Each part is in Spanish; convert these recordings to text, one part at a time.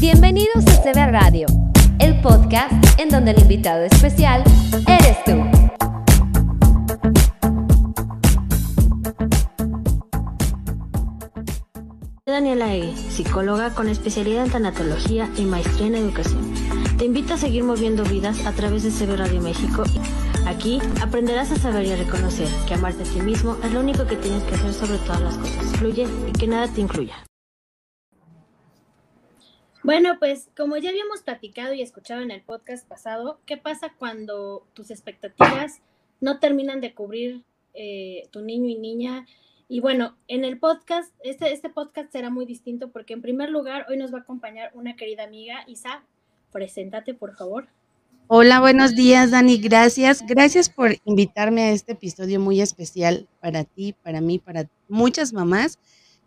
Bienvenidos a CB Radio, el podcast en donde el invitado especial eres tú. Daniela E., psicóloga con especialidad en tanatología y maestría en educación. Te invito a seguir moviendo vidas a través de CB Radio México. Aquí aprenderás a saber y a reconocer que amarte a ti mismo es lo único que tienes que hacer sobre todas las cosas. Fluye y que nada te incluya. Bueno, pues como ya habíamos platicado y escuchado en el podcast pasado, ¿qué pasa cuando tus expectativas no terminan de cubrir eh, tu niño y niña? Y bueno, en el podcast, este, este podcast será muy distinto porque en primer lugar hoy nos va a acompañar una querida amiga, Isa. Preséntate, por favor. Hola, buenos días, Dani. Gracias. Gracias por invitarme a este episodio muy especial para ti, para mí, para muchas mamás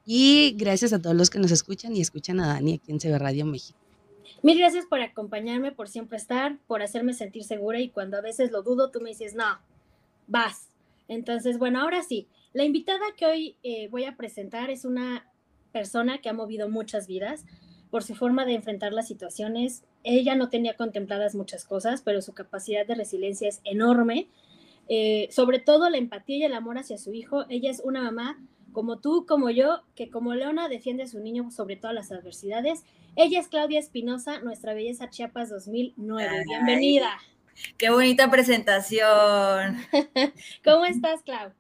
y gracias a todos los que nos escuchan y escuchan a Dani aquí en CB Radio México. Mil gracias por acompañarme, por siempre estar, por hacerme sentir segura y cuando a veces lo dudo, tú me dices, no, vas. Entonces, bueno, ahora sí, la invitada que hoy eh, voy a presentar es una persona que ha movido muchas vidas por su forma de enfrentar las situaciones. Ella no tenía contempladas muchas cosas, pero su capacidad de resiliencia es enorme. Eh, sobre todo la empatía y el amor hacia su hijo. Ella es una mamá como tú, como yo, que como Leona defiende a su niño sobre todas las adversidades. Ella es Claudia Espinosa, nuestra belleza Chiapas 2009. Bienvenida. Qué bonita presentación. ¿Cómo estás, Clau?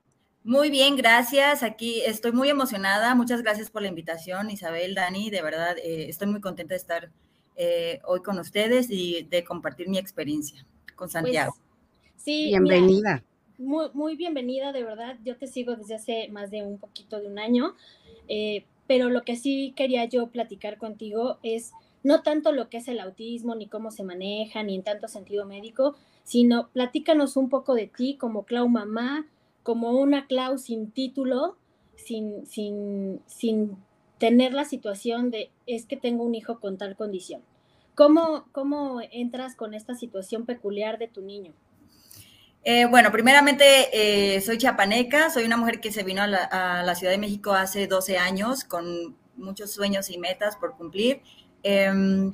Muy bien, gracias. Aquí estoy muy emocionada. Muchas gracias por la invitación, Isabel, Dani. De verdad, eh, estoy muy contenta de estar eh, hoy con ustedes y de compartir mi experiencia con pues, Santiago. sí, bienvenida muy, muy bienvenida, de verdad. Yo te sigo desde hace más de un poquito de un año, eh, pero lo que sí quería yo platicar contigo es no tanto lo que es el autismo, ni cómo se maneja, ni en tanto sentido médico, sino platícanos un poco de ti como Clau mamá, como una Clau sin título, sin, sin, sin tener la situación de es que tengo un hijo con tal condición. ¿Cómo, ¿Cómo entras con esta situación peculiar de tu niño? Eh, bueno, primeramente eh, soy chiapaneca, soy una mujer que se vino a la, Ciudad de México hace 12 años con muchos sueños y metas por cumplir. Em,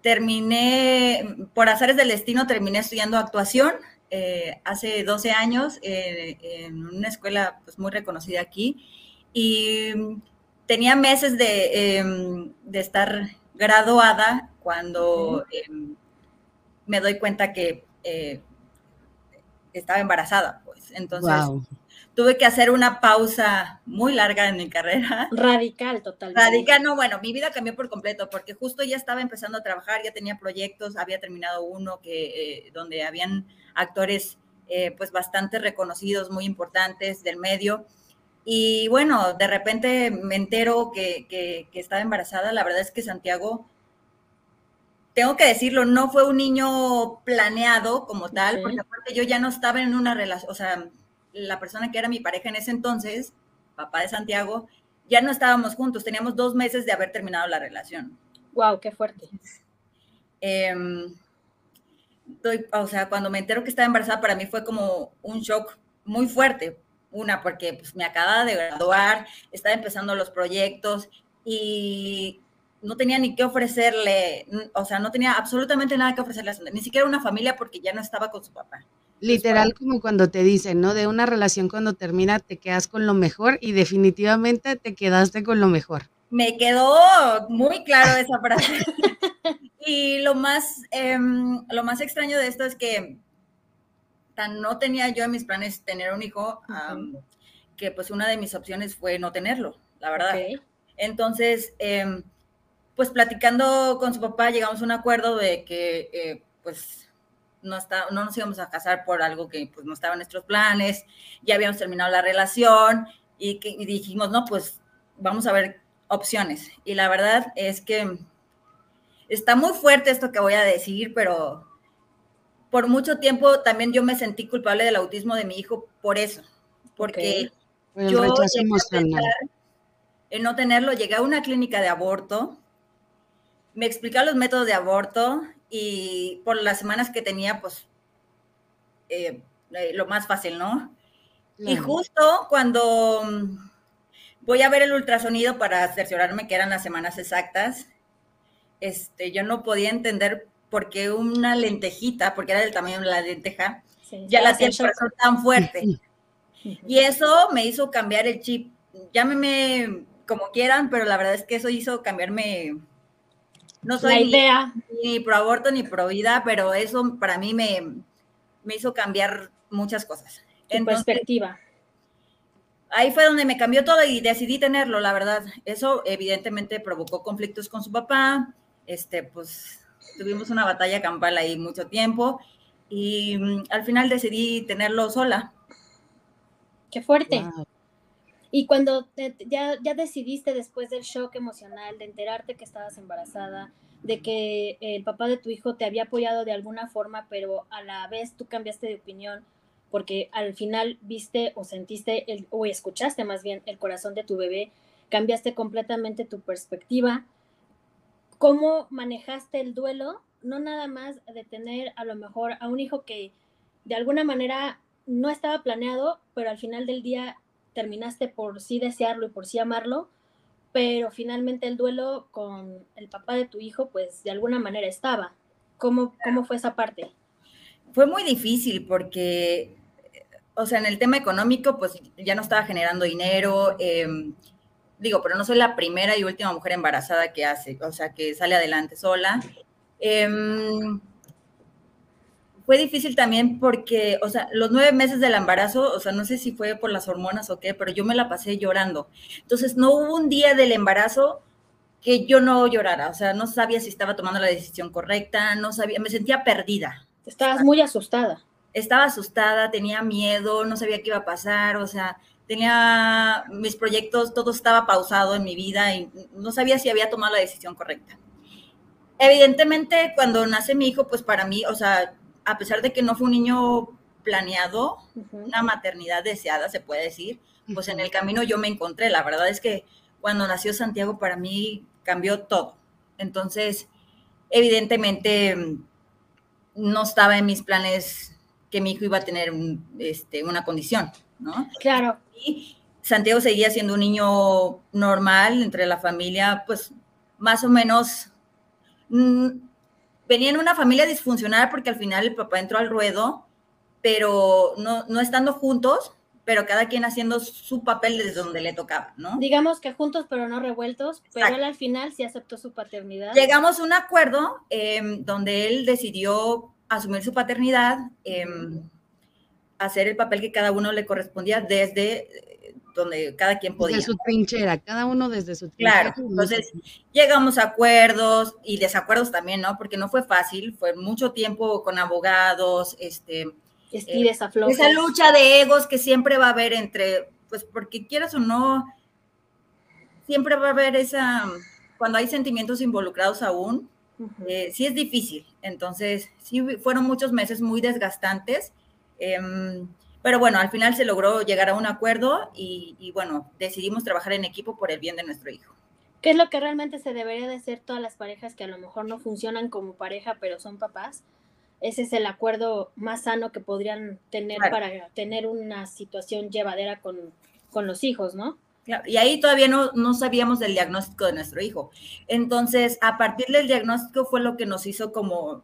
terminé, por azares del destino, terminé estudiando actuación eh, hace 12 años en una escuela pues, muy reconocida aquí y tenía meses de, em, estar graduada cuando em, me doy cuenta que estaba embarazada, pues. Entonces, tuve que hacer una pausa muy larga en mi carrera. Radical, totalmente. Radical, no, bueno, mi vida cambió por completo porque justo ya estaba empezando a trabajar, ya tenía proyectos, había terminado uno que, eh, donde habían actores eh, pues bastante reconocidos, muy importantes del medio. Y bueno, de repente me entero que, que, que estaba embarazada. La verdad es que Santiago tengo que decirlo, no fue un niño planeado como tal, porque aparte yo ya no estaba en una relación, o sea, la persona que era mi pareja en ese entonces, papá de Santiago, ya no estábamos juntos, teníamos dos meses de haber terminado la relación. Wow, qué fuerte. Em, o sea, cuando me entero que estaba embarazada, para mí fue como un shock muy fuerte. Una, porque pues, me acababa de graduar, estaba empezando los proyectos y no tenía ni qué ofrecerle, o sea, no tenía absolutamente nada que ofrecerle a ni siquiera una familia porque ya no estaba con su papá. Literal como cuando te dicen, ¿no? De una relación cuando termina te quedas con lo mejor y definitivamente te quedaste con lo mejor. Me quedó muy claro esa frase. y lo más, em, lo más extraño de esto es que tan no tenía yo en mis planes tener un hijo, que pues una de mis opciones fue no tenerlo, la verdad. Entonces, eh, pues platicando con su papá llegamos a un acuerdo de que eh, pues no, está, no nos íbamos a casar por algo que pues no estaba en nuestros planes, ya habíamos terminado la relación y, que, dijimos, no, pues vamos a ver opciones. Y la verdad es que está muy fuerte esto que voy a decir, pero por mucho tiempo también yo me sentí culpable del autismo de mi hijo por eso, porque yo en no tenerlo, llegué a una clínica de aborto me explicaba los métodos de aborto y por las semanas que tenía, pues, eh, eh, lo más fácil, ¿no? Y justo cuando voy a ver el ultrasonido para cerciorarme que eran las semanas exactas, este, yo no podía entender por qué una lentejita, porque era del tamaño de la lenteja, ya la hacía el corazón tan fuerte. Y eso me hizo cambiar el chip. Llámeme como quieran, pero la verdad es que eso hizo cambiarme. No soy la idea. Ni, pro aborto ni pro vida, pero eso para mí me, me hizo cambiar muchas cosas. en perspectiva. Ahí fue donde me cambió todo y decidí tenerlo, la verdad. Eso evidentemente provocó conflictos con su papá. Este, pues tuvimos una batalla campal ahí mucho tiempo y mm, al final decidí tenerlo sola. Qué fuerte. Y cuando ya, ya decidiste después del shock emocional, de enterarte que estabas embarazada, de que el papá de tu hijo te había apoyado de alguna forma, pero a la vez tú cambiaste de opinión porque al final viste o sentiste o escuchaste más bien el corazón de tu bebé, cambiaste completamente tu perspectiva. ¿Cómo manejaste el duelo? No nada más de tener a lo mejor a un hijo que de alguna manera no estaba planeado, pero al final del día terminaste por sí desearlo y por sí amarlo, pero finalmente el duelo con el papá de tu hijo, pues de alguna manera estaba. ¿Cómo, cómo fue esa parte? Fue muy difícil porque, o sea, en el tema económico, pues ya no estaba generando dinero. Em, digo, pero no soy la primera y última mujer embarazada que hace, o sea, que sale adelante sola. Eh, fue difícil también porque, o sea, los nueve meses del embarazo, o sea, no sé si fue por las hormonas o qué, pero yo me la pasé llorando. Entonces, no hubo un día del embarazo que yo no llorara, o sea, no sabía si estaba tomando la decisión correcta, no sabía, me sentía perdida. Estabas muy asustada. Estaba asustada, tenía miedo, no sabía qué iba a pasar, o sea, tenía mis proyectos, todo estaba pausado en mi vida y no sabía si había tomado la decisión correcta. Evidentemente, cuando nace mi hijo, pues para mí, o sea, a pesar de que no fue un niño planeado, una maternidad deseada, se puede decir, pues en el camino yo me encontré. La verdad es que cuando nació Santiago para mí cambió todo. Entonces, evidentemente no estaba en mis planes que mi hijo iba a tener este, una condición, ¿no? Claro. Y Santiago seguía siendo un niño normal entre la familia, pues más o menos mm, venía en una familia disfuncional porque al final el papá entró al ruedo, pero no, no estando juntos, pero cada quien haciendo su papel desde donde le tocaba, ¿no? Digamos que juntos pero no revueltos, pero él al final sí aceptó su paternidad. Llegamos a un acuerdo em, donde él decidió asumir su paternidad, em, hacer el papel que cada uno le correspondía desde donde cada quien podía. Desde su trinchera, cada uno desde su trinchera. Claro, entonces llegamos a acuerdos y desacuerdos también, ¿no? Porque no fue fácil, fue mucho tiempo con abogados, este... Eh, esa lucha de egos que siempre va a haber entre, pues porque quieras o no, siempre va a haber esa, cuando hay sentimientos involucrados aún, eh, sí es difícil. Entonces, sí fueron muchos meses muy desgastantes. Em, pero bueno, al final se logró llegar a un acuerdo y, bueno, decidimos trabajar en equipo por el bien de nuestro hijo. ¿Qué es lo que realmente se debería de hacer todas las parejas que a lo mejor no funcionan como pareja, pero son papás? Ese es el acuerdo más sano que podrían tener para tener una situación llevadera con, con los hijos, ¿no? Y ahí todavía no, no, sabíamos del diagnóstico de nuestro hijo. Entonces, a partir del diagnóstico fue lo que nos hizo como,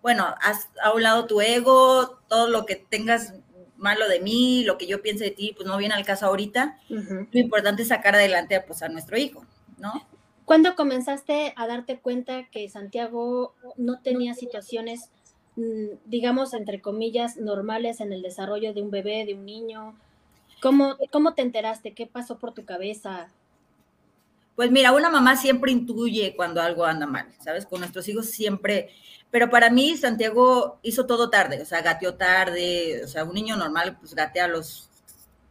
bueno, has a un lado tu ego, todo lo que tengas malo de mí, lo que yo piense de ti, pues no viene al caso ahorita. Lo importante es sacar adelante pues, a nuestro hijo, ¿no? ¿Cuándo comenzaste a darte cuenta que Santiago no tenía situaciones, mm, digamos, entre comillas, normales en el desarrollo de un bebé, de un niño? ¿Cómo, cómo te enteraste? ¿Qué pasó por tu cabeza? Pues mira, una mamá siempre intuye cuando algo anda mal, ¿sabes? Con nuestros hijos siempre pero para mí Santiago hizo todo tarde, o sea, gateó tarde, o sea, un niño normal pues gatea a los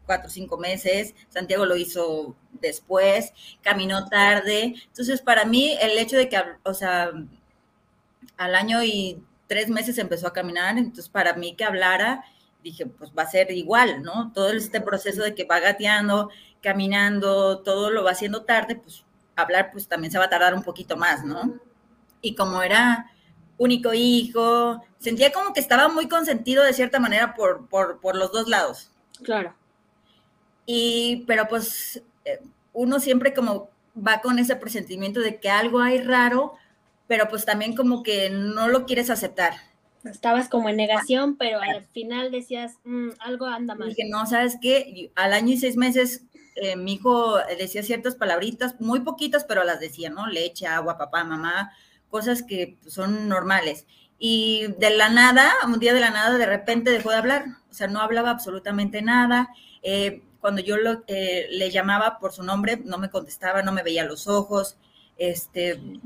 cuatro o cinco meses, Santiago lo hizo después, caminó tarde, entonces para mí el hecho de que, o sea, al año y tres meses empezó a caminar, entonces para mí que hablara, dije, pues va a ser igual, ¿no? Todo este proceso de que va gateando, caminando, todo lo va haciendo tarde, pues hablar pues también se va a tardar un poquito más, ¿no? Y como era único hijo, sentía como que estaba muy consentido de cierta manera por, por, los dos lados. Claro. Y, pero pues eh, uno siempre como va con ese presentimiento de que algo hay raro pero pues también como que no lo quieres aceptar. Estabas como en negación, pero al final decías, mm, algo anda mal. Dije, no, ¿sabes qué? Al año y seis meses, eh, mi hijo decía ciertas palabritas, muy poquitas, pero las decía, ¿no? Leche, agua, papá, mamá, cosas que son normales. Y de la nada, un día de la nada, de repente dejó de hablar, o sea, no hablaba absolutamente nada. Eh, cuando yo lo, eh, le llamaba por su nombre, no me contestaba, no me veía los ojos. Este, eh,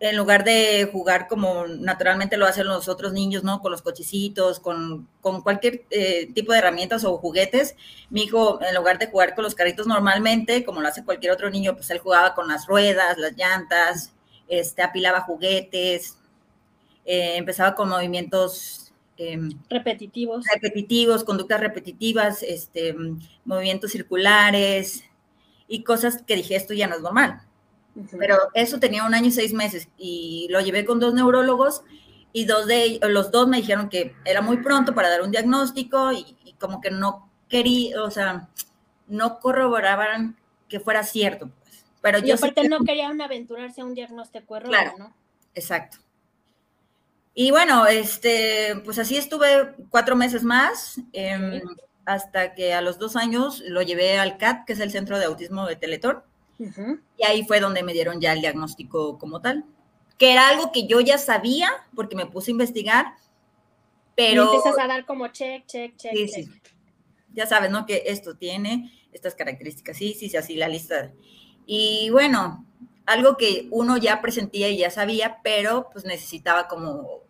en lugar de jugar como naturalmente lo hacen los otros niños, ¿no? Con los cochecitos, con, cualquier eh, tipo de herramientas o juguetes, mi hijo, en lugar de jugar con los carritos normalmente, como lo hace cualquier otro niño, pues él jugaba con las ruedas, las llantas, este, apilaba juguetes, eh, empezaba con movimientos em, repetitivos. Repetitivos, conductas repetitivas, este, movimientos circulares y cosas que dije, esto ya no es normal pero eso tenía un año y seis meses y lo llevé con dos neurólogos y dos de los dos me dijeron que era muy pronto para dar un diagnóstico y, como que no quería, o sea, no corroboraban que fuera cierto. Pues. Pero y yo aparte no querían aventurarse a un diagnóstico erróneo, claro, ¿no? Exacto. Y bueno, este, pues así estuve cuatro meses más, em, hasta que a los dos años lo llevé al CAT, que es el Centro de Autismo de Teletón. Y ahí fue donde me dieron ya el diagnóstico como tal, que era algo que yo ya sabía porque me puse a investigar, pero... Y empiezas a dar como check, check, check. Sí, sí. Ya sabes, ¿no? Que esto tiene estas características, sí, sí, sí, así la lista. Y bueno, algo que uno ya presentía y ya sabía, pero pues necesitaba como...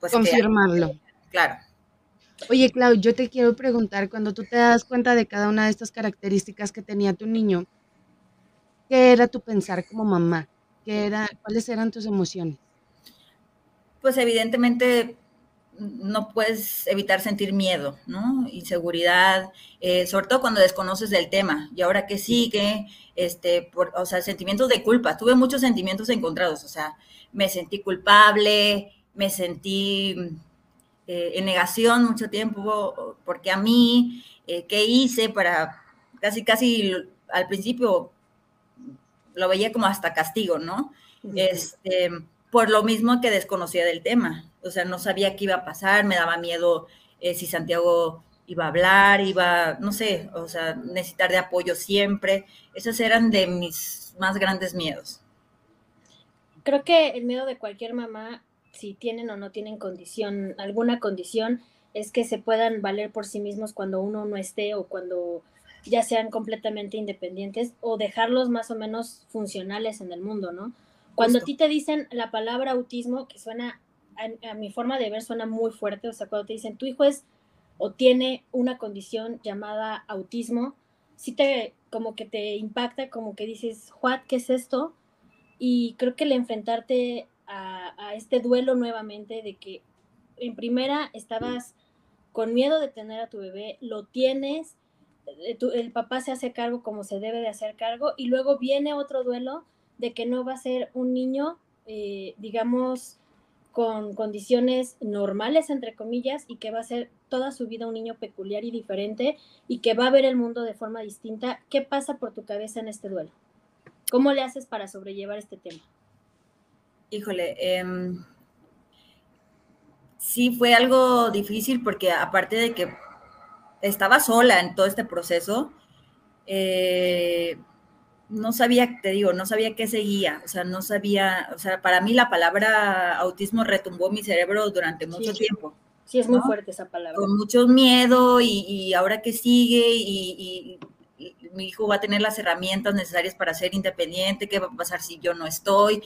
Pues, Confirmarlo. claro. Oye, Clau, yo te quiero preguntar, cuando tú te das cuenta de cada una de estas características que tenía tu niño, ¿Qué era tu pensar como mamá? ¿Qué era, ¿Cuáles eran tus emociones? Pues evidentemente no puedes evitar sentir miedo, ¿no? Inseguridad, eh, sobre todo cuando desconoces del tema. Y ahora que sigue, este, por, o sea, sentimientos de culpa. Tuve muchos sentimientos encontrados, o sea, me sentí culpable, me sentí eh, en negación mucho tiempo, porque a mí, eh, ¿qué hice para casi, casi al principio lo veía como hasta castigo, ¿no? Este, por lo mismo que desconocía del tema, o sea, no sabía qué iba a pasar, me daba miedo eh, si Santiago iba a hablar, iba, no sé, o sea, necesitar de apoyo siempre. Esos eran de mis más grandes miedos. Creo que el miedo de cualquier mamá, si tienen o no tienen condición, alguna condición, es que se puedan valer por sí mismos cuando uno no esté o cuando ya sean completamente independientes o dejarlos más o menos funcionales en el mundo, ¿no? Cuando a ti te dicen la palabra autismo, que suena, a, mi forma de ver, suena muy fuerte, o sea, cuando te dicen tu hijo es o tiene una condición llamada autismo, sí te, como que te impacta, como que dices, Juan, ¿qué es esto? Y creo que el enfrentarte a, a este duelo nuevamente de que en primera estabas con miedo de tener a tu bebé, lo tienes, el papá se hace cargo como se debe de hacer cargo y luego viene otro duelo de que no va a ser un niño, eh, digamos, con condiciones normales, entre comillas, y que va a ser toda su vida un niño peculiar y diferente y que va a ver el mundo de forma distinta. ¿Qué pasa por tu cabeza en este duelo? ¿Cómo le haces para sobrellevar este tema? Híjole, em, sí fue algo difícil porque aparte de que estaba sola en todo este proceso. Eh, no sabía, te digo, no sabía qué seguía, o sea, no sabía, o sea, para mí la palabra autismo retumbó mi cerebro durante mucho tiempo. Sí, es muy fuerte esa palabra. Con mucho miedo y, ahora que sigue y, mi hijo va a tener las herramientas necesarias para ser independiente, qué va a pasar si yo no estoy.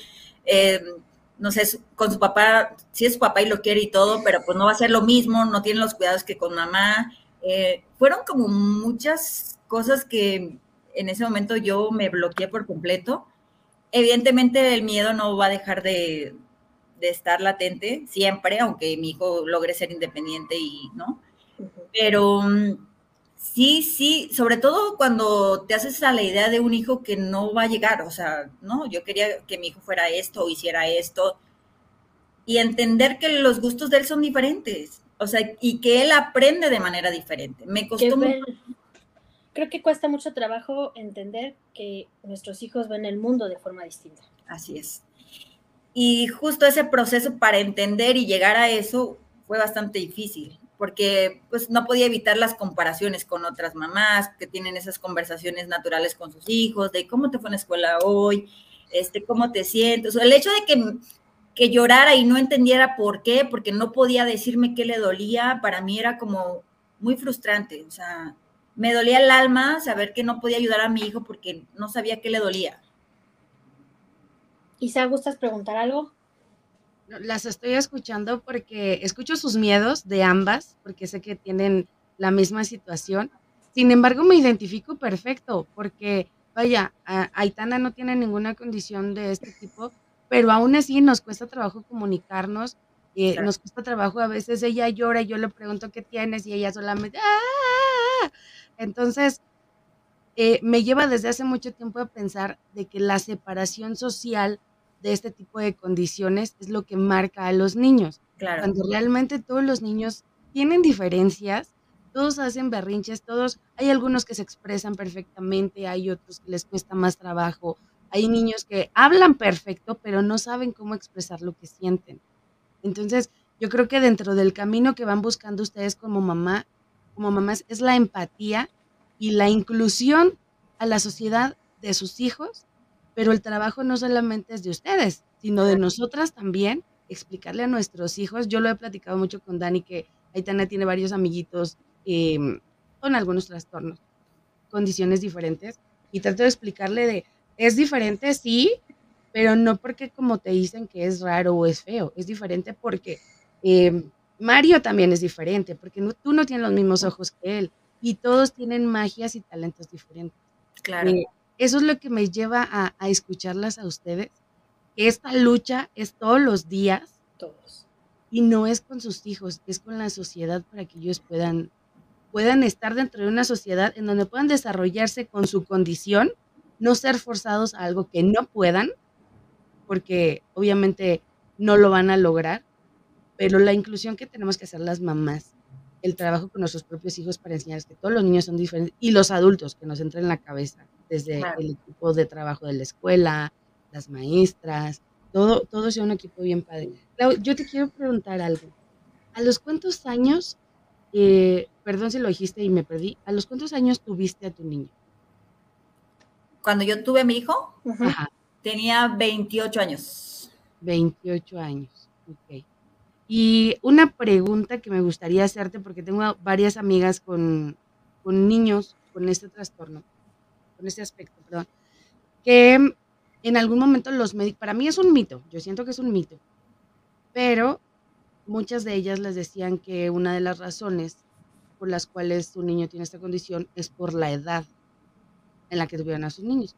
Eh, no sé, con su papá, sí es su papá y lo quiere y todo, pero pues no va a ser lo mismo, no tiene los cuidados que con mamá. Eh, fueron como muchas cosas que en ese momento yo me bloqueé por completo. Evidentemente el miedo no va a dejar de, estar latente siempre, aunque mi hijo logre ser independiente y no. Pero mm, sí, sí, sobre todo cuando te haces a la idea de un hijo que no va a llegar, o sea, no, yo quería que mi hijo fuera esto o hiciera esto y entender que los gustos de él son diferentes o sea, y que él aprende de manera diferente. Me costó mucho. Creo que cuesta mucho trabajo entender que nuestros hijos ven el mundo de forma distinta. Así es. Y justo ese proceso para entender y llegar a eso fue bastante difícil, porque pues no podía evitar las comparaciones con otras mamás que tienen esas conversaciones naturales con sus hijos, de cómo te fue en la escuela hoy, este, cómo te sientes. el hecho de que, que llorara y no entendiera por qué, porque no podía decirme qué le dolía, para mí era como muy frustrante. O sea, me dolía el alma saber que no podía ayudar a mi hijo porque no sabía qué le dolía. Isa, ¿gustas preguntar algo? Las estoy escuchando porque escucho sus miedos de ambas, porque sé que tienen la misma situación. Sin embargo, me identifico perfecto, porque, vaya, Aitana no tiene ninguna condición de este tipo, pero aún así nos cuesta trabajo comunicarnos, eh, nos cuesta trabajo, a veces ella llora y yo le pregunto qué tienes y ella solamente, ¡ah! Entonces, eh, me lleva desde hace mucho tiempo a pensar de que la separación social de este tipo de condiciones es lo que marca a los niños. Claro. Cuando realmente todos los niños tienen diferencias, todos hacen berrinches, todos, hay algunos que se expresan perfectamente, hay otros que les cuesta más trabajo, hay niños que hablan perfecto, pero no saben cómo expresar lo que sienten. Entonces, yo creo que dentro del camino que van buscando ustedes como mamá como mamás es la empatía y la inclusión a la sociedad de sus hijos, pero el trabajo no solamente es de ustedes, sino de nosotras también, explicarle a nuestros hijos. Yo lo he platicado mucho con Dani, que Aitana tiene varios amiguitos em, con algunos trastornos, condiciones diferentes, y trato de explicarle de, es diferente, sí, pero no porque como te dicen que es raro o es feo, es diferente porque eh, Mario también es diferente, porque tú no tienes los mismos ojos que él y todos tienen magias y talentos diferentes. Claro. Eh, eso es lo que me lleva a, escucharlas a ustedes. Esta lucha es todos los días. Todos. Y no es con sus hijos, es con la sociedad para que ellos puedan, puedan estar dentro de una sociedad en donde puedan desarrollarse con su condición, no ser forzados a algo que no puedan, porque obviamente no lo van a lograr pero la inclusión que tenemos que hacer las mamás, el trabajo con nuestros propios hijos para enseñarles que todos los niños son diferentes y los adultos que nos entren en la cabeza, desde el equipo de trabajo de la escuela, las maestras, todo, todo sea un equipo bien padre. yo te quiero preguntar algo. ¿A los cuántos años, eh, perdón si lo dijiste y me perdí, ¿a los cuántos años tuviste a tu niño? Cuando yo tuve a mi hijo, tenía 28 años. 28 años, ok. Y una pregunta que me gustaría hacerte, porque tengo varias amigas con, niños con este trastorno, con este aspecto, perdón, que en algún momento los médicos, para mí es un mito, yo siento que es un mito, pero muchas de ellas les decían que una de las razones por las cuales su niño tiene esta condición es por la edad en la que tuvieron a sus niños.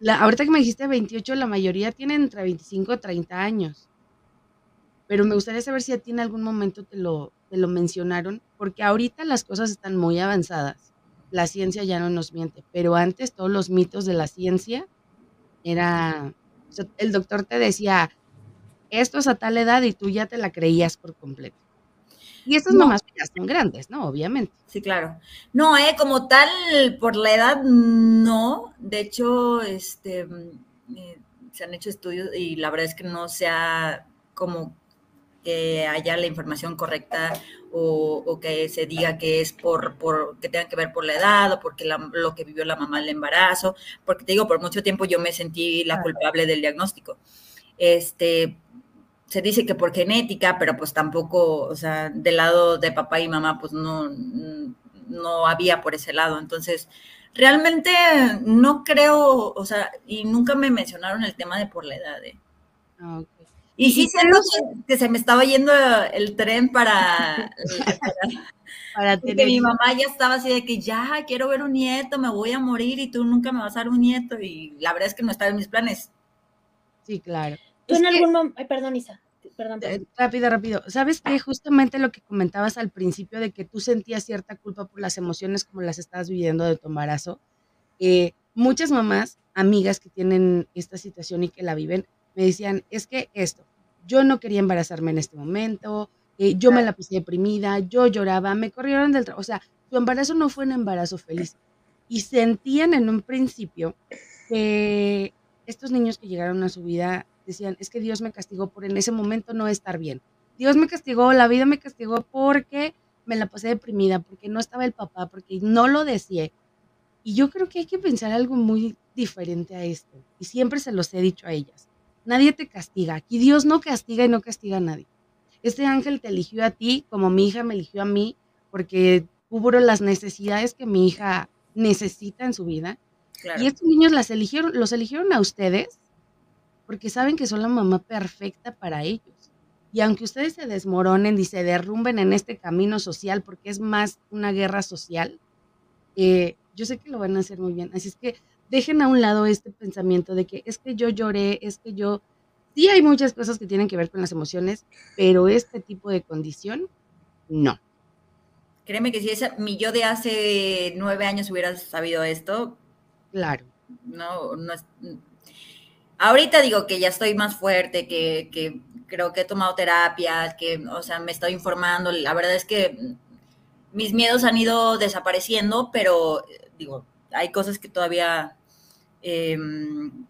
La, ahorita que me dijiste 28, la mayoría tienen entre 25 y 30 años pero me gustaría saber si a ti en algún momento te lo, te lo mencionaron, porque ahorita las cosas están muy avanzadas, la ciencia ya no nos miente, pero antes todos los mitos de la ciencia era, el doctor te decía, esto es a tal edad y tú ya te la creías por completo. Y estas mamás ya son grandes, ¿no? Obviamente. Sí, claro. No, eh, como tal, por la edad, no. De hecho, este, mm, eh, se han hecho estudios y la verdad es que no se ha como que haya la información correcta o, que se diga que es por, por, que tenga que ver por la edad o porque lo que vivió la mamá el embarazo, porque te digo, por mucho tiempo yo me sentí la culpable del diagnóstico. Este, se dice que por genética, pero pues tampoco, o sea, del lado de papá y mamá, pues no, no había por ese lado. Entonces, realmente no creo, o sea, y nunca me mencionaron el tema de por la edad. ¿eh? Ah, y sí siento que, se me estaba yendo el tren para, para, tener... mi mamá ya estaba así de que ya quiero ver un nieto, me voy a morir y tú nunca me vas a dar un nieto. Y la verdad es que no estaba en mis planes. Sí, claro. Tú en algún momento, ay, perdón, Isa. Perdón, eh, Rápido, rápido. ¿Sabes qué? Justamente lo que comentabas al principio de que tú sentías cierta culpa por las emociones como las estabas viviendo de tu embarazo. Eh, muchas mamás, amigas que tienen esta situación y que la viven, me decían, es que esto, yo no quería embarazarme en este momento, eh, yo me la puse deprimida, yo lloraba, me corrieron del trabajo, o sea, su embarazo no fue un embarazo feliz. Y sentían en un principio que estos niños que llegaron a su vida decían, es que Dios me castigó por en ese momento no estar bien. Dios me castigó, la vida me castigó porque me la pasé deprimida, porque no estaba el papá, porque no lo deseé. Y yo creo que hay que pensar algo muy diferente a esto. Y siempre se los he dicho a ellas. Nadie te castiga. Aquí Dios no castiga y no castiga a nadie. Este ángel te eligió a ti como mi hija me eligió a mí porque cubro las necesidades que mi hija necesita en su vida. Y estos niños las eligieron, los eligieron a ustedes porque saben que son la mamá perfecta para ellos. Y aunque ustedes se desmoronen y se derrumben en este camino social, porque es más una guerra social, eh, yo sé que lo van a hacer muy bien. Así es que dejen a un lado este pensamiento de que es que yo lloré, es que yo... Sí hay muchas cosas que tienen que ver con las emociones, pero este tipo de condición, no. Créeme que si esa, mi yo de hace nueve años hubiera sabido esto. Claro. No, no es, Ahorita digo que ya estoy más fuerte, que, creo que he tomado terapia, que, o sea, me estoy informando. La verdad es que mis miedos han ido desapareciendo, pero digo, hay cosas que todavía eh,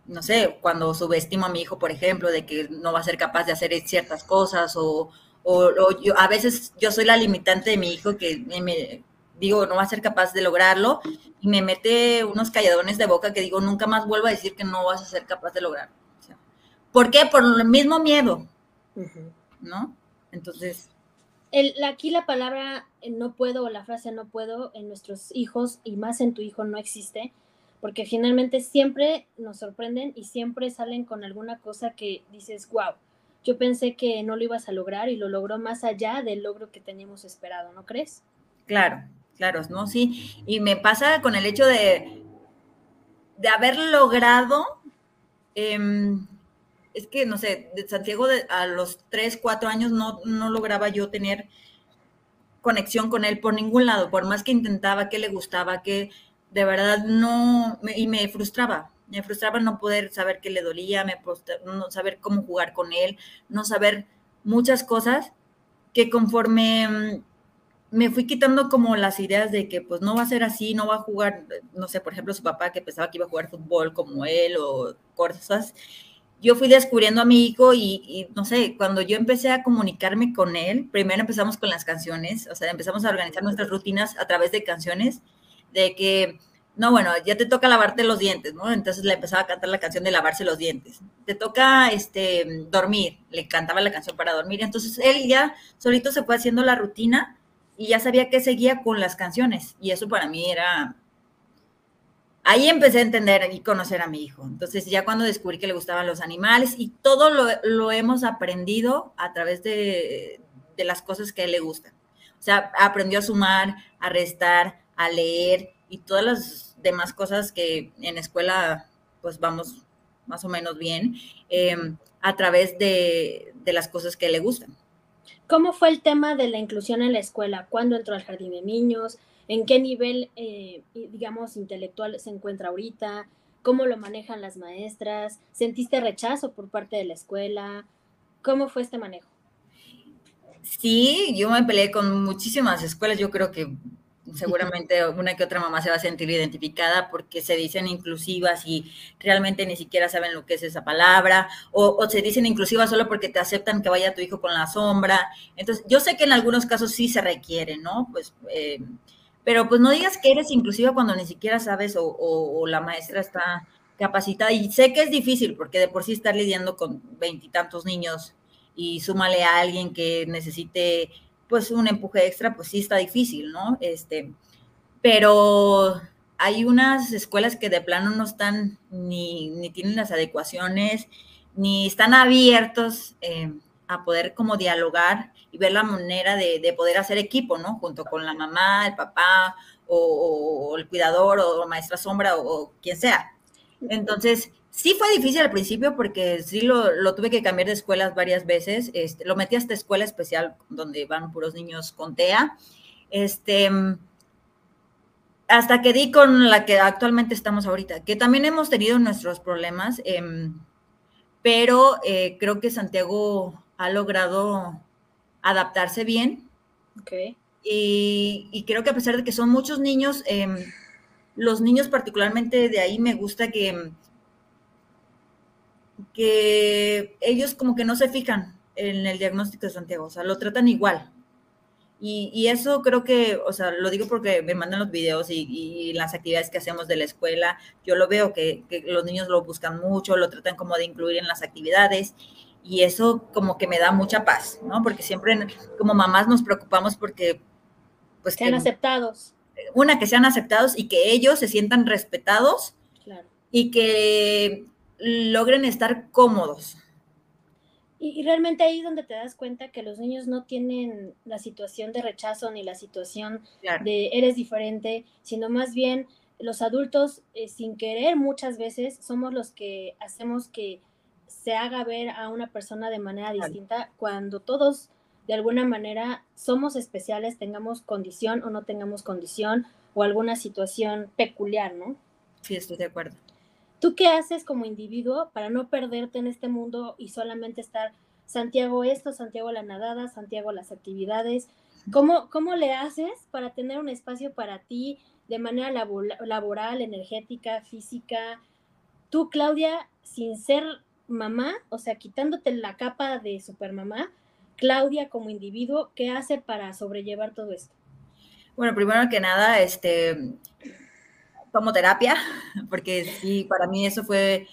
no sé, cuando subestimo a mi hijo, por ejemplo, de que no va a ser capaz de hacer ciertas cosas o, yo, a veces yo soy la limitante de mi hijo que me, digo, no va a ser capaz de lograrlo y me mete unos calladones de boca que digo, nunca más vuelvo a decir que no vas a ser capaz de lograrlo. ¿Por qué? Por el mismo miedo, ¿no? Entonces... El, aquí la palabra no puedo o la frase no puedo en nuestros hijos y más en tu hijo no existe porque finalmente siempre nos sorprenden y siempre salen con alguna cosa que dices, wow, yo pensé que no lo ibas a lograr y lo logró más allá del logro que teníamos esperado, ¿no crees? Claro, claro, ¿no? Sí, y me pasa con el hecho de, de haber logrado, em, es que, no sé, de Santiago a los 3, 4 años no, no lograba yo tener conexión con él por ningún lado, por más que intentaba, que le gustaba, que de verdad no, y me frustraba, me frustraba no poder saber qué le dolía, me no saber cómo jugar con él, no saber muchas cosas que conforme mm, me fui quitando como las ideas de que pues no va a ser así, no va a jugar, no sé, por ejemplo, su papá que pensaba que iba a jugar fútbol como él o cosas, yo fui descubriendo a mi hijo y, y, no sé, cuando yo empecé a comunicarme con él, primero empezamos con las canciones, o sea, empezamos a organizar nuestras rutinas a través de canciones de que, no, bueno, ya te toca lavarte los dientes, ¿no? Entonces le empezaba a cantar la canción de lavarse los dientes. Te toca este, dormir, le cantaba la canción para dormir. Entonces él ya solito se fue haciendo la rutina y ya sabía que seguía con las canciones. Y eso para mí era... Ahí empecé a entender y conocer a mi hijo. Entonces ya cuando descubrí que le gustaban los animales y todo lo, lo hemos aprendido a través de, de las cosas que él le gustan. O sea, aprendió a sumar, a restar, a leer y todas las demás cosas que en escuela pues vamos más o menos bien em, a través de, las cosas que le gustan. ¿Cómo fue el tema de la inclusión en la escuela? ¿Cuándo entró al jardín de niños? ¿En qué nivel, eh, digamos, intelectual se encuentra ahorita? ¿Cómo lo manejan las maestras? ¿Sentiste rechazo por parte de la escuela? ¿Cómo fue este manejo? Sí, yo me peleé con muchísimas escuelas. Yo creo que seguramente una que otra mamá se va a sentir identificada porque se dicen inclusivas y realmente ni siquiera saben lo que es esa palabra, o, se dicen inclusivas solo porque te aceptan que vaya tu hijo con la sombra. Entonces, yo sé que en algunos casos sí se requiere, ¿no? Pues, eh, pero pues no digas que eres inclusiva cuando ni siquiera sabes o, o la maestra está capacitada. Y sé que es difícil porque de por sí estar lidiando con veintitantos niños y súmale a alguien que necesite pues un empuje extra, pues sí está difícil, ¿no? Este, pero hay unas escuelas que de plano no están ni, ni tienen las adecuaciones, ni están abiertos eh, a poder como dialogar y ver la manera de, poder hacer equipo, ¿no? Junto con la mamá, el papá, o, el cuidador, o maestra sombra, o quien sea. Entonces, Sí fue difícil al principio porque sí lo, tuve que cambiar de escuelas varias veces. Este, lo metí a esta escuela especial donde van puros niños con TEA. Este, hasta que di con la que actualmente estamos ahorita, que también hemos tenido nuestros problemas, em, pero eh, creo que Santiago ha logrado adaptarse bien. Okay. Y, creo que a pesar de que son muchos niños, em, los niños particularmente de ahí me gusta que que ellos como que no se fijan en el diagnóstico de Santiago, o sea, lo tratan igual. Y, eso creo que, o sea, lo digo porque me mandan los videos y, las actividades que hacemos de la escuela, yo lo veo que, que, los niños lo buscan mucho, lo tratan como de incluir en las actividades y eso como que me da mucha paz, ¿no? Porque siempre como mamás nos preocupamos porque... Pues, sean aceptados. Una, que sean aceptados y que ellos se sientan respetados y que logren estar cómodos. Y, realmente ahí es donde te das cuenta que los niños no tienen la situación de rechazo ni la situación de eres diferente, sino más bien los adultos, eh, sin querer muchas veces, somos los que hacemos que se haga ver a una persona de manera distinta cuando todos de alguna manera somos especiales, tengamos condición o no tengamos condición o alguna situación peculiar, ¿no? Sí, estoy de acuerdo. ¿Tú qué haces como individuo para no perderte en este mundo y solamente estar Santiago esto, Santiago la nadada, Santiago las actividades? ¿Cómo, cómo le haces para tener un espacio para ti de manera laboral, energética, física? Tú, Claudia, sin ser mamá, o sea, quitándote la capa de supermamá, Claudia como individuo, ¿qué hace para sobrellevar todo esto? Bueno, primero que nada, este, tomo terapia, porque sí, para mí eso fue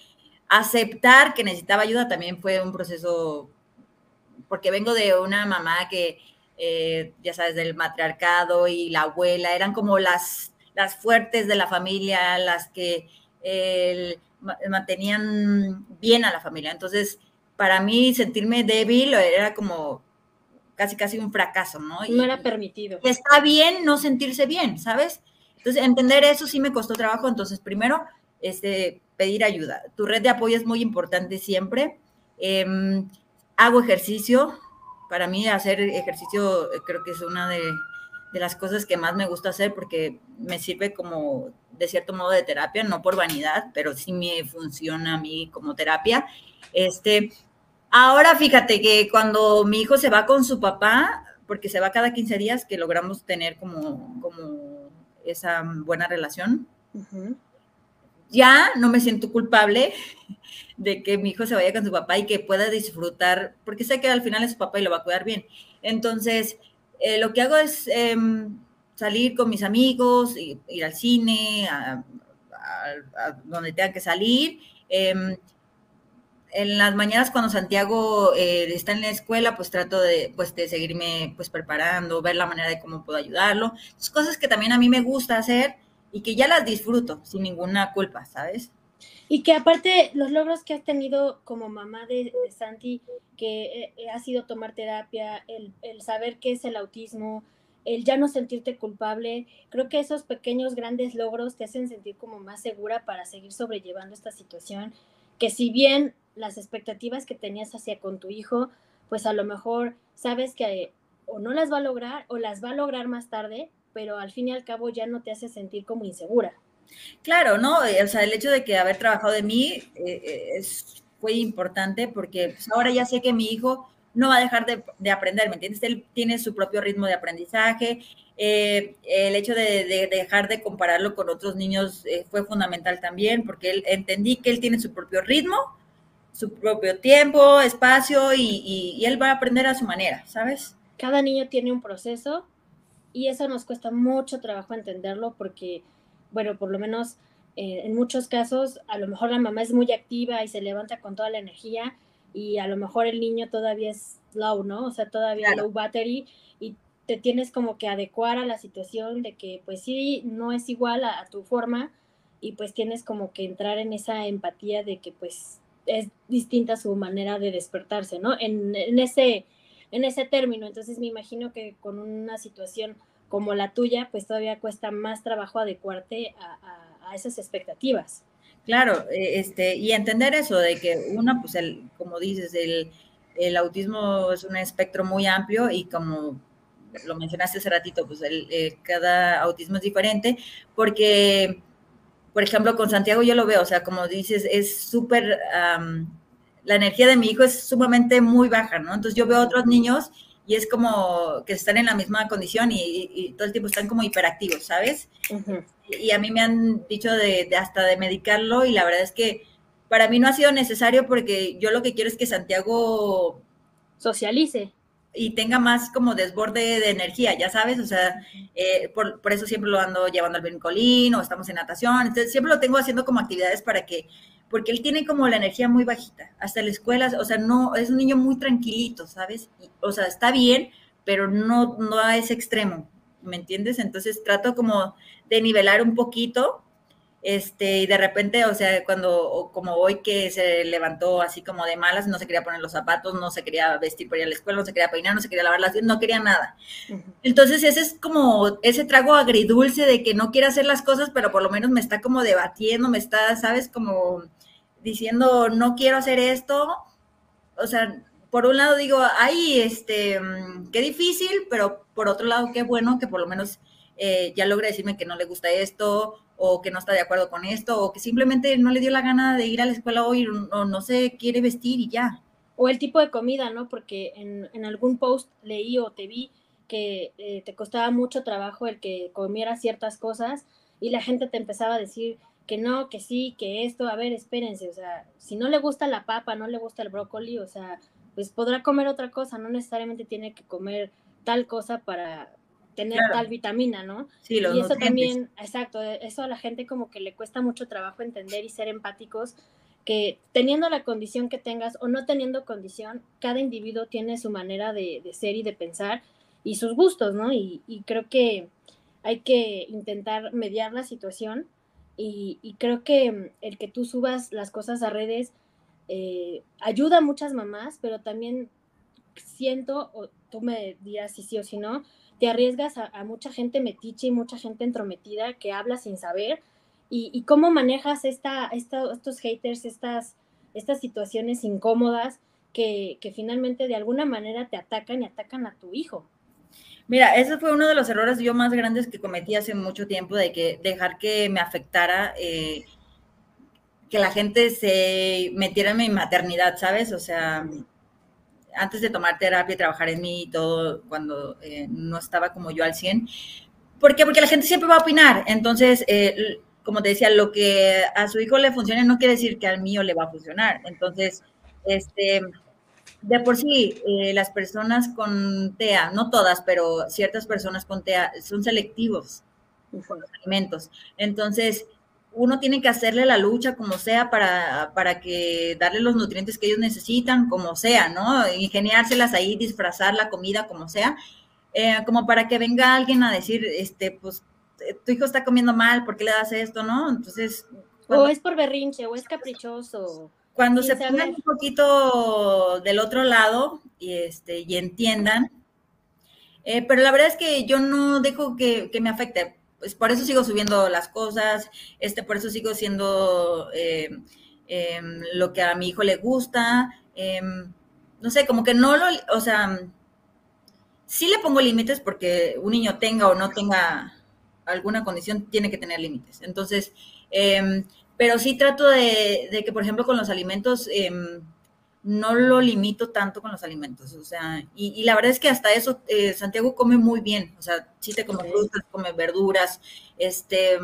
aceptar que necesitaba ayuda, también fue un proceso, porque vengo de una mamá que, eh, ya sabes, del matriarcado y la abuela, eran como las, las fuertes de la familia, las que mantenían bien a la familia. Entonces, para mí sentirme débil era como casi casi un fracaso, ¿no? no era permitido. Está bien no sentirse bien, ¿sabes? Entonces, entender eso sí me costó trabajo. Entonces, primero, este, pedir ayuda. Tu red de apoyo es muy importante siempre. Em, hago ejercicio. Para mí, hacer ejercicio eh, creo que es una de, de, las cosas que más me gusta hacer porque me sirve como, de cierto modo, de terapia, no por vanidad, pero sí me funciona a mí como terapia. Este, ahora, fíjate que cuando mi hijo se va con su papá, porque se va cada 15 días, que logramos tener como, como esa buena relación. Ya no me siento culpable de que mi hijo se vaya con su papá y que pueda disfrutar, porque sé que al final es su papá y lo va a cuidar bien. Entonces, eh, lo que hago es em, salir con mis amigos, ir, al cine, a, donde tenga que salir. Em, en las mañanas cuando Santiago eh, está en la escuela, pues trato de, pues, de seguirme pues preparando, ver la manera de cómo puedo ayudarlo. Es cosas que también a mí me gusta hacer y que ya las disfruto sin ninguna culpa, ¿sabes? Y que aparte los logros que has tenido como mamá de, Santi, que eh, ha sido tomar terapia, el, el saber qué es el autismo, el ya no sentirte culpable, creo que esos pequeños, grandes logros te hacen sentir como más segura para seguir sobrellevando esta situación, que si bien las expectativas que tenías hacia con tu hijo, pues a lo mejor sabes que o no las va a lograr o las va a lograr más tarde, pero al fin y al cabo ya no te hace sentir como insegura. Claro, ¿no? Eh, o sea, el hecho de que haber trabajado de mí eh, eh, es, fue importante porque pues, ahora ya sé que mi hijo no va a dejar de, aprender, ¿me entiendes? Él tiene su propio ritmo de aprendizaje. el hecho de, dejar de compararlo con otros niños fue fundamental también porque él, entendí que él tiene su propio ritmo su propio tiempo, espacio y, él va a aprender a su manera, ¿sabes? Cada niño tiene un proceso y eso nos cuesta mucho trabajo entenderlo porque, bueno, por lo menos eh, en muchos casos a lo mejor la mamá es muy activa y se levanta con toda la energía y a lo mejor el niño todavía es low, ¿no? O sea, todavía low battery y te tienes como que adecuar a la situación de que pues sí, no es igual a tu forma y pues tienes como que entrar en esa empatía de que pues es distinta su manera de despertarse, ¿no? En, ese, en ese término. Entonces me imagino que con una situación como la tuya, pues todavía cuesta más trabajo adecuarte a, esas expectativas. Claro, eh, este, y entender eso de que una, pues el, como dices, el, el autismo es un espectro muy amplio y como lo mencionaste hace ratito, pues el, eh, cada autismo es diferente, porque por ejemplo, con Santiago yo lo veo, o sea, como dices, es súper, la energía de mi hijo es sumamente muy baja, ¿no? Entonces yo veo otros niños y es como que están en la misma condición y, todo el tiempo están como hiperactivos, ¿sabes? y, a mí me han dicho de, hasta de medicarlo y la verdad es que para mí no ha sido necesario porque yo lo que quiero es que Santiago socialice y tenga más como desborde de energía, ya sabes, o sea, eh, por, por, eso siempre lo ando llevando al brincolín o estamos en natación, entonces siempre lo tengo haciendo como actividades para que, porque él tiene como la energía muy bajita, hasta la escuela, o sea, no, es un niño muy tranquilito, ¿sabes? o sea, está bien, pero no, no a ese extremo, ¿me entiendes? Entonces trato como de nivelar un poquito este, y de repente, o sea, cuando, como hoy que se levantó así como de malas, no se quería poner los zapatos, no se quería vestir para ir a la escuela, no se quería peinar, no se quería lavar las no quería nada. Entonces, ese es como ese trago agridulce de que no quiere hacer las cosas, pero por lo menos me está como debatiendo, me está, ¿sabes? Como diciendo, no quiero hacer esto. O sea, por un lado digo, ay, este, mm, qué difícil, pero por otro lado, qué bueno que por lo menos eh, ya logra decirme que no le gusta esto o que no está de acuerdo con esto, o que simplemente no le dio la gana de ir a la escuela hoy, o no se quiere vestir y ya. O el tipo de comida, ¿no? Porque en, algún post leí o te vi que eh, te costaba mucho trabajo el que comieras ciertas cosas y la gente te empezaba a decir que no, que sí, que esto, a ver, espérense, o sea, si no le gusta la papa, no le gusta el brócoli, o sea, pues podrá comer otra cosa, no necesariamente tiene que comer tal cosa para, tener tal vitamina, ¿no? Sí, los y eso también, exacto, eso a la gente como que le cuesta mucho trabajo entender y ser empáticos, que teniendo la condición que tengas o no teniendo condición, cada individuo tiene su manera de, ser y de pensar y sus gustos, ¿no? Y, creo que hay que intentar mediar la situación y, creo que el que tú subas las cosas a redes eh, ayuda a muchas mamás, pero también siento, o tú me dirás si sí o si no, te arriesgas a, mucha gente metiche y mucha gente entrometida que habla sin saber. ¿Y, cómo manejas estos haters, estas, estas situaciones incómodas que, finalmente de alguna manera te atacan y atacan a tu hijo? Mira, ese fue uno de los errores yo más grandes que cometí hace mucho tiempo, de que dejar que me afectara, eh, que la gente se metiera en mi maternidad, ¿sabes? O sea, antes de tomar terapia y trabajar en mí y todo, cuando eh, no estaba como yo al 100. ¿Por qué? Porque la gente siempre va a opinar. Entonces, eh, como te decía, lo que a su hijo le funcione no quiere decir que al mío le va a funcionar. Entonces, este, de por sí, eh, las personas con TEA, no todas, pero ciertas personas con TEA son selectivos con los alimentos. Entonces, uno tiene que hacerle la lucha como sea para, para que darle los nutrientes que ellos necesitan, como sea, ¿no? Ingeniárselas ahí, disfrazar la comida como sea, eh, como para que venga alguien a decir, este, pues, tu hijo está comiendo mal, ¿por qué le das esto, no? Entonces... o es por berrinche, o es caprichoso. Cuando se pongan un poquito del otro lado y, este, y entiendan, eh, pero la verdad es que yo no dejo que, que me afecte pues por eso sigo subiendo las cosas, este, por eso sigo siendo eh, em, lo que a mi hijo le gusta, em, no sé, como que no lo, o sea, sí le pongo límites porque un niño tenga o no tenga alguna condición, tiene que tener límites. Entonces, em, pero sí trato de, que, por ejemplo, con los alimentos, no lo limito tanto con los alimentos, o sea, y, la verdad es que hasta eso eh, Santiago come muy bien, o sea, sí te come frutas, come verduras, este,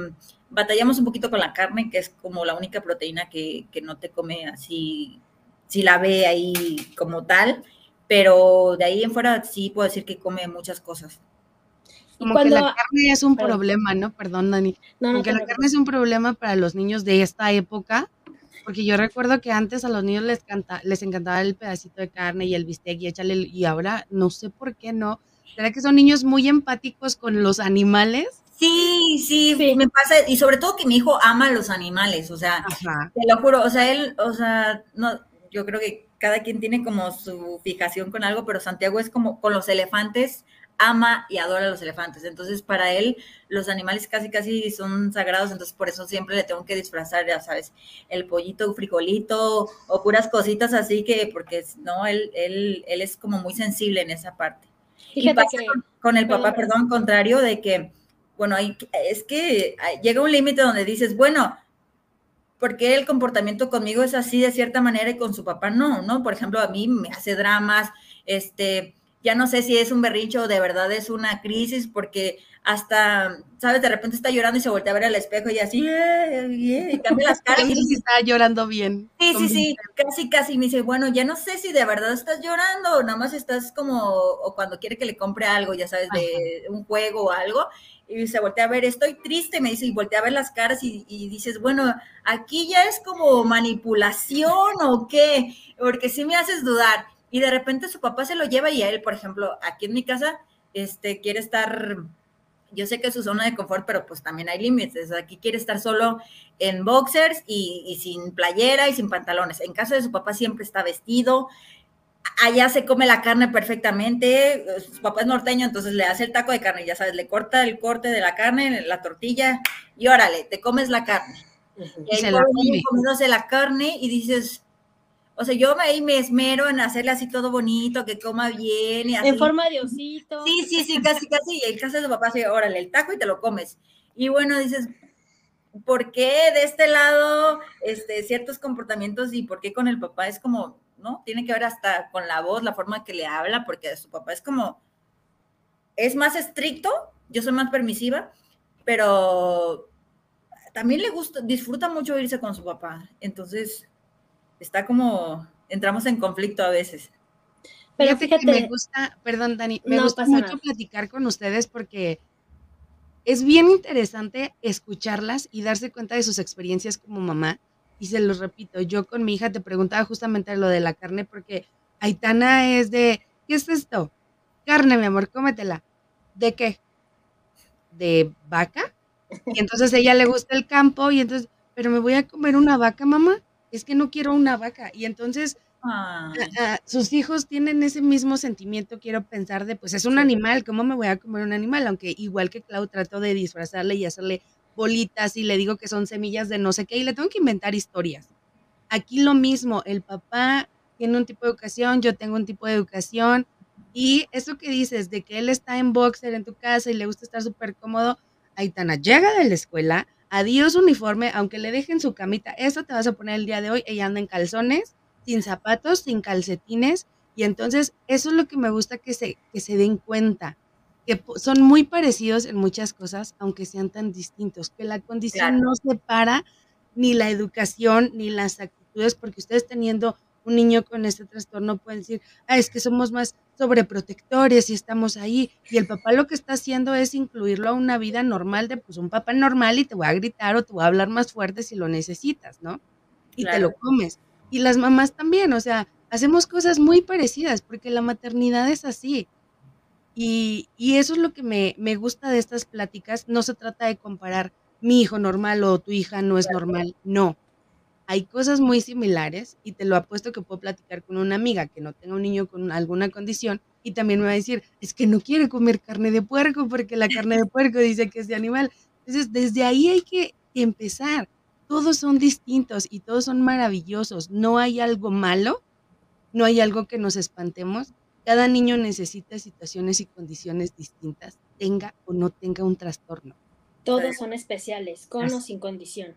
batallamos un poquito con la carne, que es como la única proteína que, no te come así, si la ve ahí como tal, pero de ahí en fuera sí puedo decir que come muchas cosas. Como que la carne es un problema, ¿no? Perdón, Dani. Como que la carne es un problema para los niños de esta época, porque yo recuerdo que antes a los niños les, canta, les encantaba el pedacito de carne y el bistec y échale, y ahora no sé por qué no. ¿Será que son niños muy empáticos con los animales? Sí, sí, me pasa, y sobre todo que mi hijo ama a los animales, o sea, te lo juro, o sea, él, o sea, no, yo creo que cada quien tiene como su fijación con algo, pero Santiago es como con los elefantes, ama y adora a los elefantes. Entonces, para él, los animales casi, casi son sagrados. Entonces, por eso siempre le tengo que disfrazar, ya sabes, el pollito, frijolito o puras cositas así que, porque no, él, él, él es como muy sensible en esa parte. y pasa con, el papá, perdón, contrario, de que, bueno, hay, es que llega un límite donde dices, bueno, porque el comportamiento conmigo es así de cierta manera y con su papá no, ¿no? Por ejemplo, a mí me hace dramas, este, ya no sé si es un berrincho o de verdad es una crisis, porque hasta, ¿sabes? De repente está llorando y se voltea a ver al espejo y así, y cambia las caras. Y está llorando bien. Sí, sí, sí, casi, casi. Me dice, bueno, ya no sé si de verdad estás llorando o nada más estás como, o cuando quiere que le compre algo, ya sabes, de un juego o algo. Y se voltea a ver, estoy triste, me dice, y voltea a ver las caras y, y dices, bueno, aquí ya es como manipulación o qué, porque sí me haces dudar. Y de repente su papá se lo lleva y a él, por ejemplo, aquí en mi casa, este, quiere estar yo sé que es su zona de confort, pero pues también hay límites. Aquí quiere estar solo en boxers y, sin playera y sin pantalones. En casa de su papá siempre está vestido. Allá se come la carne perfectamente. Su papá es norteño, entonces le hace el taco de carne, ya sabes, le corta el corte de la carne, la tortilla y órale, te comes la carne. Y ahí se la comiéndose la carne y dices, o sea, yo ahí me esmero en hacerle así todo bonito, que coma bien. Y así. En forma de osito. Sí, sí, sí, casi, casi. Y el caso de su papá, así, órale, el taco y te lo comes. Y bueno, dices, ¿por qué de este lado este, ciertos comportamientos y por qué con el papá es como, ¿no? Tiene que ver hasta con la voz, la forma que le habla, porque su papá es como, es más estricto, yo soy más permisiva, pero también le gusta, disfruta mucho irse con su papá. Entonces, está como, entramos en conflicto a veces. Pero fíjate, me gusta, perdón Dani, me gusta mucho platicar con ustedes porque es bien interesante escucharlas y darse cuenta de sus experiencias como mamá. Y se los repito, yo con mi hija te preguntaba justamente lo de la carne porque Aitana es de, ¿qué es esto? Carne, mi amor, cómetela. ¿De qué? ¿De vaca? Y entonces a ella le gusta el campo y entonces, pero me voy a comer una vaca, mamá es que no quiero una vaca. Y entonces sus hijos tienen ese mismo sentimiento, quiero pensar, de pues es un animal, ¿cómo me voy a comer un animal? Aunque igual que Clau trato de disfrazarle y hacerle bolitas y le digo que son semillas de no sé qué y le tengo que inventar historias. Aquí lo mismo, el papá tiene un tipo de educación, yo tengo un tipo de educación y eso que dices de que él está en boxer en tu casa y le gusta estar súper cómodo, Aitana llega de la escuela, adiós uniforme, aunque le dejen su camita, eso te vas a poner el día de hoy, ella anda en calzones, sin zapatos, sin calcetines, y entonces eso es lo que me gusta que se, que se den cuenta, que son muy parecidos en muchas cosas, aunque sean tan distintos, que la condición no separa ni la educación ni las actitudes, porque ustedes teniendo un niño con este trastorno puede decir, ah, es que somos más sobreprotectores y estamos ahí. Y el papá lo que está haciendo es incluirlo a una vida normal de pues un papá normal y te voy a gritar o te voy a hablar más fuerte si lo necesitas, ¿no? Y te lo comes. Y las mamás también, o sea, hacemos cosas muy parecidas porque la maternidad es así. Y, y eso es lo que me, me gusta de estas pláticas. No se trata de comparar mi hijo normal o tu hija no es normal, no hay cosas muy similares y te lo apuesto que puedo platicar con una amiga que no tenga un niño con alguna condición y también me va a decir, es que no quiere comer carne de puerco porque la carne de puerco dice que es de animal. Entonces, desde ahí hay que empezar. Todos son distintos y todos son maravillosos. No hay algo malo, no hay algo que nos espantemos. Cada niño necesita situaciones y condiciones distintas, tenga o no tenga un trastorno. Todos son especiales, con o sin condición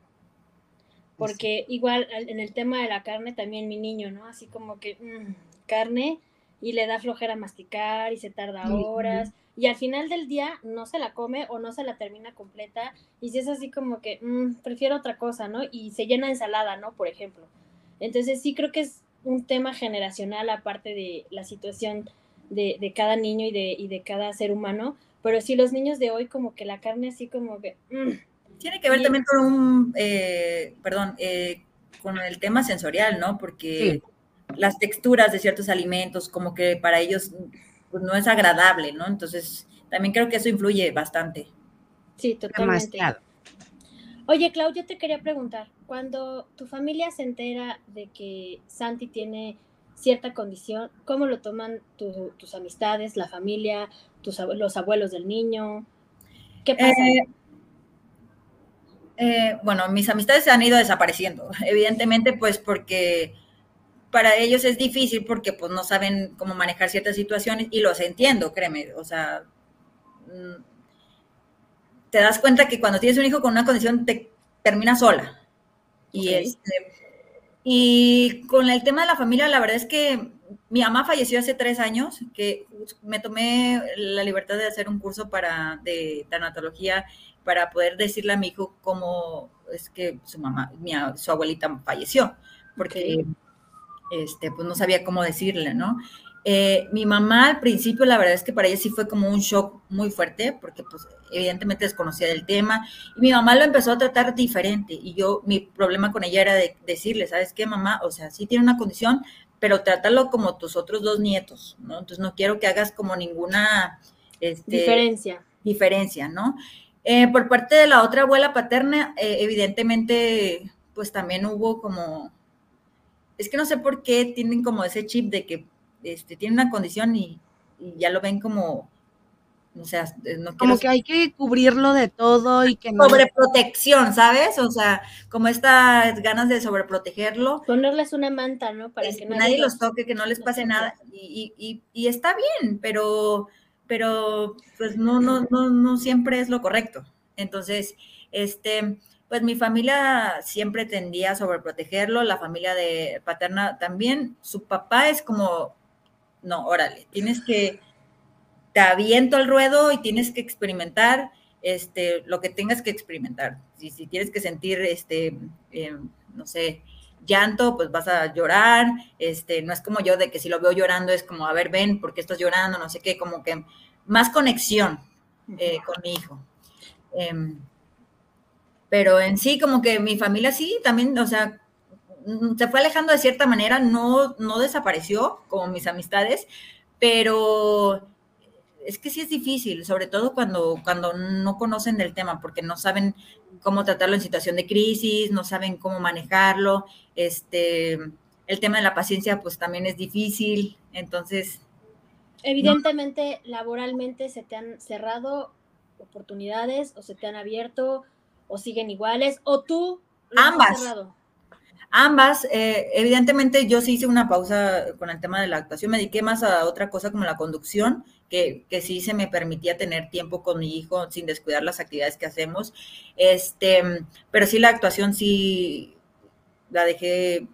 porque igual en el tema de la carne también mi niño, ¿no? Así como que mm, carne y le da flojera masticar y se tarda horas y al final del día no se la come o no se la termina completa y si es así como que mm, prefiero otra cosa, ¿no? Y se llena de ensalada, ¿no? Por ejemplo. Entonces sí creo que es un tema generacional aparte de la situación de, de cada niño y de, y de cada ser humano, pero sí los niños de hoy como que la carne así como que... Mm, tiene que ver también con un, eh, perdón, eh, con el tema sensorial, ¿no? Porque las texturas de ciertos alimentos, como que para ellos pues, no es agradable, ¿no? Entonces, también creo que eso influye bastante. Sí, totalmente. Oye, Clau, yo te quería preguntar, cuando tu familia se entera de que Santi tiene cierta condición, ¿cómo lo toman tus amistades, la familia, tus, los abuelos del niño? ¿Qué pasa? Eh, eh, bueno, mis amistades se han ido desapareciendo, evidentemente pues porque para ellos es difícil porque pues no saben cómo manejar ciertas situaciones y los entiendo, créeme, o sea, mm, te das cuenta que cuando tienes un hijo con una condición te termina sola. Y, este, y con el tema de la familia, la verdad es que mi mamá falleció hace tres años, que me tomé la libertad de hacer un curso para, de tanatología para poder decirle a mi hijo cómo es que su mamá, mi, su abuelita falleció, porque este, pues no sabía cómo decirle, ¿no? Eh, mi mamá al principio, la verdad es que para ella sí fue como un shock muy fuerte, porque pues evidentemente desconocía del tema, y mi mamá lo empezó a tratar diferente, y yo, mi problema con ella era de decirle, ¿sabes qué, mamá? O sea, sí tiene una condición, pero trátalo como tus otros dos nietos, ¿no? Entonces no quiero que hagas como ninguna... Este, diferencia. Diferencia, ¿no? Eh, por parte de la otra abuela paterna, eh, evidentemente, pues también hubo como... Es que no sé por qué tienen como ese chip de que este, tiene una condición y, ya lo ven como, o sea, eh, no como que hay que cubrirlo de todo y que no. Sobreprotección, ¿sabes? O sea, como estas ganas de sobreprotegerlo. Ponerles una manta, ¿no? Para que nadie, los, toque, que no les pase nada. Y, y, está bien, pero, pero pues no, no, no, no siempre es lo correcto. Entonces, este, pues mi familia siempre tendía a sobreprotegerlo, la familia de paterna también. Su papá es como no, órale, tienes que, te aviento al ruedo y tienes que experimentar este, lo que tengas que experimentar. Si, si tienes que sentir, este, em, no sé, llanto, pues vas a llorar, este, no es como yo de que si lo veo llorando es como, a ver, ven, ¿por qué estás llorando? No sé qué, como que más conexión eh, con mi hijo. Em, pero en sí, como que mi familia sí, también, o sea, Mm, se fue alejando de cierta manera, no, no desapareció como mis amistades, pero es que sí es difícil, sobre todo cuando, cuando no conocen del tema, porque no saben cómo tratarlo en situación de crisis, no saben cómo manejarlo, este, el tema de la paciencia pues también es difícil, entonces... Evidentemente, laboralmente se te han cerrado oportunidades o se te han abierto o siguen iguales o tú... Ambas. Ambas, eh, evidentemente yo sí hice una pausa con el tema de la actuación, me dediqué más a otra cosa como la conducción, que, que sí se me permitía tener tiempo con mi hijo sin descuidar las actividades que hacemos. Este, pero sí la actuación sí la dejé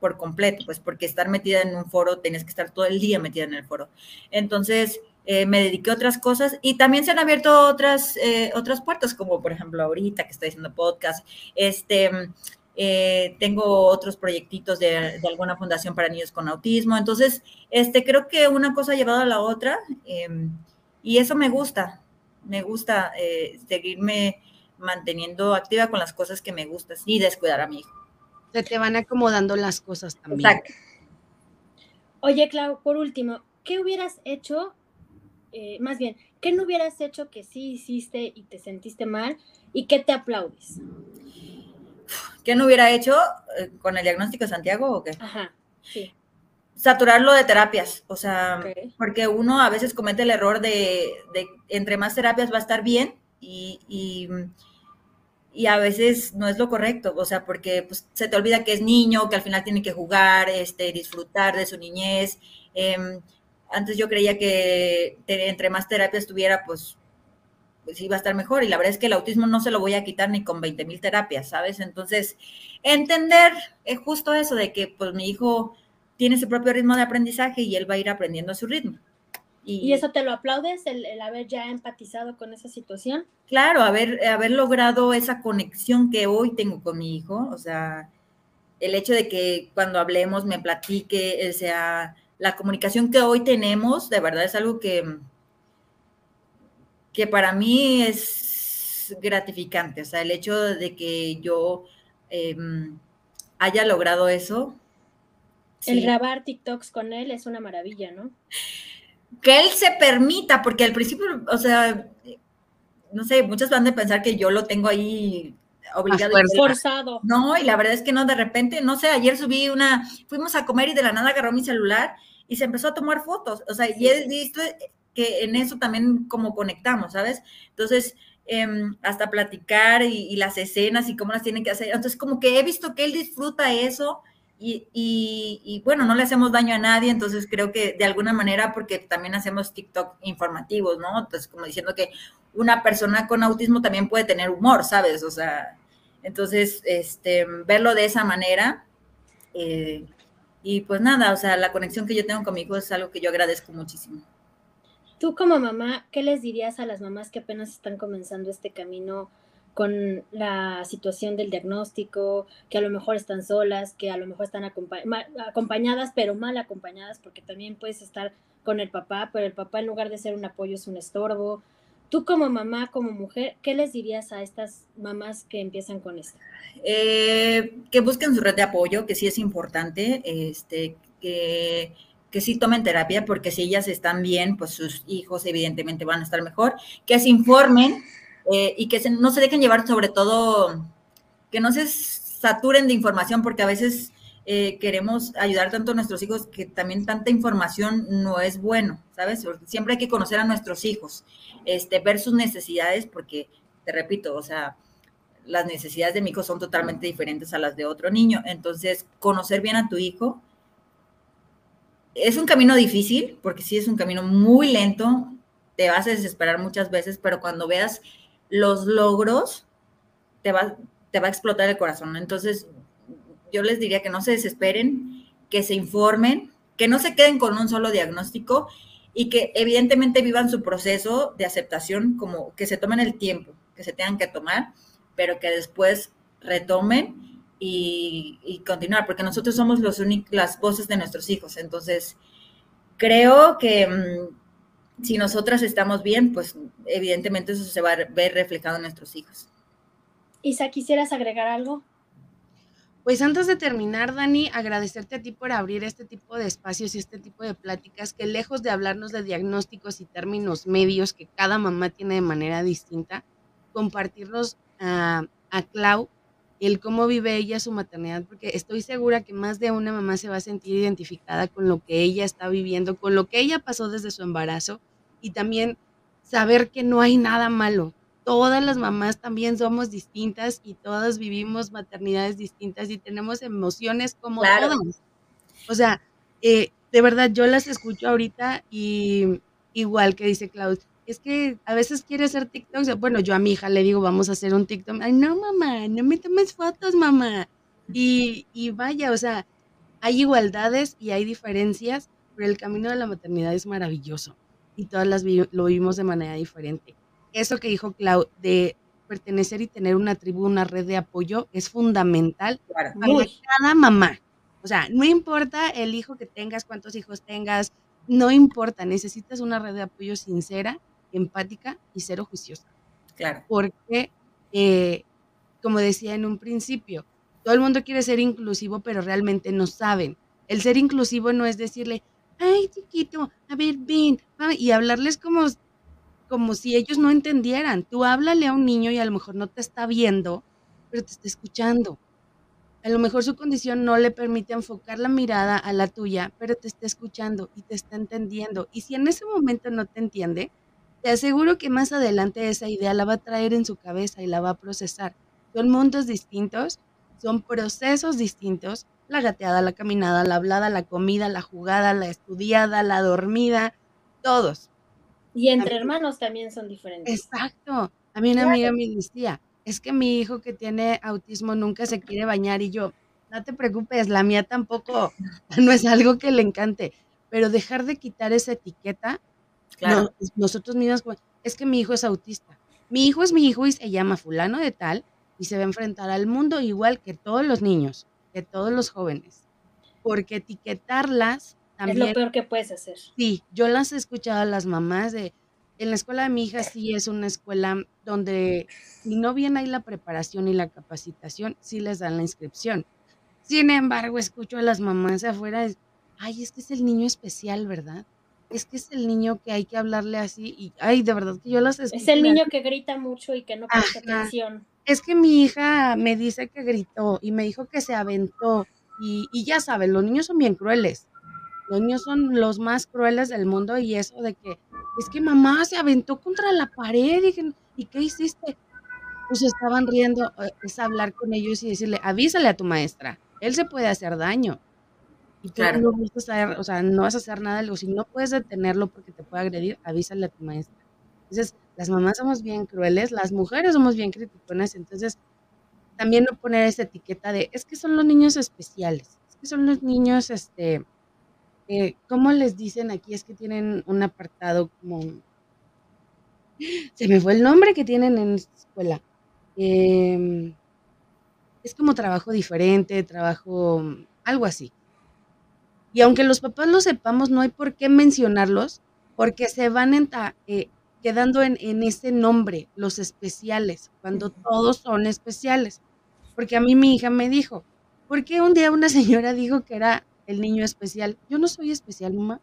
por completo, pues porque estar metida en un foro, tenías que estar todo el día metida en el foro. Entonces, eh, me dediqué a otras cosas y también se han abierto otras, eh, otras puertas, como por ejemplo ahorita que estoy haciendo podcast, este, eh, tengo otros proyectitos de, alguna fundación para niños con autismo. Entonces, este, creo que una cosa ha llevado a la otra em, y eso me gusta. Me gusta eh, seguirme manteniendo activa con las cosas que me gustan y descuidar a mi hijo. Se te van acomodando las cosas también. Exacto. Oye, Clau, por último, ¿qué hubieras hecho? Eh, más bien, ¿qué no hubieras hecho que sí hiciste y te sentiste mal y qué te aplaudes? ¿Qué no hubiera hecho eh, con el diagnóstico de Santiago o qué? Ajá, sí. Saturarlo de terapias, o sea, porque uno a veces comete el error de, entre más terapias va a estar bien y, y, a veces no es lo correcto, o sea, porque pues, se te olvida que es niño, que al final tiene que jugar, este, disfrutar de su niñez. Em, antes yo creía que entre más terapias tuviera, pues pues iba a estar mejor. Y la verdad es que el autismo no se lo voy a quitar ni con 20 mil terapias, ¿sabes? Entonces, entender es justo eso de que pues mi hijo tiene su propio ritmo de aprendizaje y él va a ir aprendiendo a su ritmo. ¿Y, eso te lo aplaudes, el, haber ya empatizado con esa situación? Claro, haber, haber logrado esa conexión que hoy tengo con mi hijo, o sea, el hecho de que cuando hablemos me platique, o sea, la comunicación que hoy tenemos, de verdad es algo que, que para mí es gratificante, o sea, el hecho de que yo em, haya logrado eso. El grabar TikToks con él es una maravilla, ¿no? Que él se permita, porque al principio, o sea, no sé, muchos van a pensar que yo lo tengo ahí obligado. Forzado. No, y la verdad es que no, de repente, no sé, ayer subí una, fuimos a comer y de la nada agarró mi celular y se empezó a tomar fotos. O sea, y he visto que en eso también como conectamos, ¿sabes? Entonces, em, hasta platicar y, las escenas y cómo las tienen que hacer. Entonces, como que he visto que él disfruta eso y, bueno, no le hacemos daño a nadie, entonces creo que de alguna manera, porque también hacemos TikTok informativos, ¿no? Entonces, como diciendo que una persona con autismo también puede tener humor, ¿sabes? O sea, entonces, este, verlo de esa manera, eh, Y pues nada, o sea, la conexión que yo tengo con mi hijo es algo que yo agradezco muchísimo. Tú como mamá, ¿qué les dirías a las mamás que apenas están comenzando este camino con la situación del diagnóstico, que a lo mejor están solas, que a lo mejor están acompañadas, pero mal acompañadas, porque también puedes estar con el papá, pero el papá en lugar de ser un apoyo es un estorbo. Tú como mamá, como mujer, ¿qué les dirías a estas mamás que empiezan con esto? Eh, que busquen su red de apoyo, que sí es importante, este, que, que sí tomen terapia, porque si ellas están bien, pues sus hijos evidentemente van a estar mejor, que se informen eh, y que no se dejen llevar sobre todo, que no se saturen de información, porque a veces eh, queremos ayudar tanto a nuestros hijos que también tanta información no es bueno, ¿sabes? Siempre hay que conocer a nuestros hijos, este, ver sus necesidades, porque, te repito, o sea, las necesidades de mi hijo son totalmente diferentes a las de otro niño. Entonces, conocer bien a tu hijo es un camino difícil, porque sí es un camino muy lento, te vas a desesperar muchas veces, pero cuando veas los logros, te va, te va a explotar el corazón. Entonces, yo les diría que no se desesperen, que se informen, que no se queden con un solo diagnóstico y que evidentemente vivan su proceso de aceptación como que se tomen el tiempo que se tengan que tomar, pero que después retomen y, y continuar, porque nosotros somos los las voces de nuestros hijos. Entonces, creo que mm, si nosotras estamos bien, pues evidentemente eso se va a ver reflejado en nuestros hijos. Isa, ¿quisieras agregar algo? Pues antes de terminar, Dani, agradecerte a ti por abrir este tipo de espacios y este tipo de pláticas que lejos de hablarnos de diagnósticos y términos medios que cada mamá tiene de manera distinta, compartirnos a, a Clau el cómo vive ella su maternidad, porque estoy segura que más de una mamá se va a sentir identificada con lo que ella está viviendo, con lo que ella pasó desde su embarazo y también saber que no hay nada malo. Todas las mamás también somos distintas y todas vivimos maternidades distintas y tenemos emociones como todas. O sea, eh, de verdad yo las escucho ahorita y igual que dice Claudia, es que a veces quiere hacer TikTok. Bueno, yo a mi hija le digo, vamos a hacer un TikTok. Ay, no, mamá, no me tomes fotos, mamá. Y, y vaya, o sea, hay igualdades y hay diferencias, pero el camino de la maternidad es maravilloso y todas las lo vivimos de manera diferente. Eso que dijo Clau de pertenecer y tener una tribu, una red de apoyo es fundamental para cada mamá. O sea, no importa el hijo que tengas, cuántos hijos tengas, no importa, necesitas una red de apoyo sincera empática y cero juiciosa. Claro. Porque, eh, como decía en un principio, todo el mundo quiere ser inclusivo, pero realmente no saben. El ser inclusivo no es decirle, ay, chiquito, a ver, ven, y hablarles como, como si ellos no entendieran. Tú háblale a un niño y a lo mejor no te está viendo, pero te está escuchando. A lo mejor su condición no le permite enfocar la mirada a la tuya, pero te está escuchando y te está entendiendo. Y si en ese momento no te entiende, te aseguro que más adelante esa idea la va a traer en su cabeza y la va a procesar. Son mundos distintos, son procesos distintos, la gateada, la caminada, la hablada, la comida, la jugada, la estudiada, la dormida, todos. Y entre hermanos también son diferentes. Exacto. A mí una amiga me decía, es que mi hijo que tiene autismo nunca se quiere bañar y yo, no te preocupes, la mía tampoco, no es algo que le encante, pero dejar de quitar esa etiqueta nosotros mismos, es que mi hijo es autista. Mi hijo es mi hijo y se llama fulano de tal y se va a enfrentar al mundo igual que todos los niños, que todos los jóvenes. Porque etiquetarlas también... Es lo peor que puedes hacer. Sí, yo las he escuchado a las mamás de... En la escuela de mi hija sí es una escuela donde si no bien hay la preparación y la capacitación, sí les dan la inscripción. Sin embargo, escucho a las mamás afuera, ay, es que es el niño especial, ¿verdad? Es que es el niño que hay que hablarle así y, ay, de verdad que yo las Es el niño que grita mucho y que no presta atención. Es que mi hija me dice que gritó y me dijo que se aventó y, y ya saben, los niños son bien crueles. Los niños son los más crueles del mundo y eso de que, es que mamá se aventó contra la pared y, ¿y qué hiciste? Pues estaban riendo, eh, es hablar con ellos y decirle, avísale a tu maestra, él se puede hacer daño y tú claro. no vas a hacer, o sea, no vas a hacer nada, algo, si no puedes detenerlo porque te puede agredir, avísale a tu maestra. Entonces, las mamás somos bien crueles, las mujeres somos bien criticonas, entonces también no poner esa etiqueta de, es que son los niños especiales, es que son los niños, este, eh, ¿cómo les dicen aquí? Es que tienen un apartado como, se me fue el nombre que tienen en esta escuela. Em, es como trabajo diferente, trabajo, algo así. Y aunque los papás lo sepamos, no hay por qué mencionarlos, porque se van eh, quedando en, en, ese nombre, los especiales, cuando todos son especiales. Porque a mí mi hija me dijo, ¿por qué un día una señora dijo que era el niño especial? Yo no soy especial, mamá.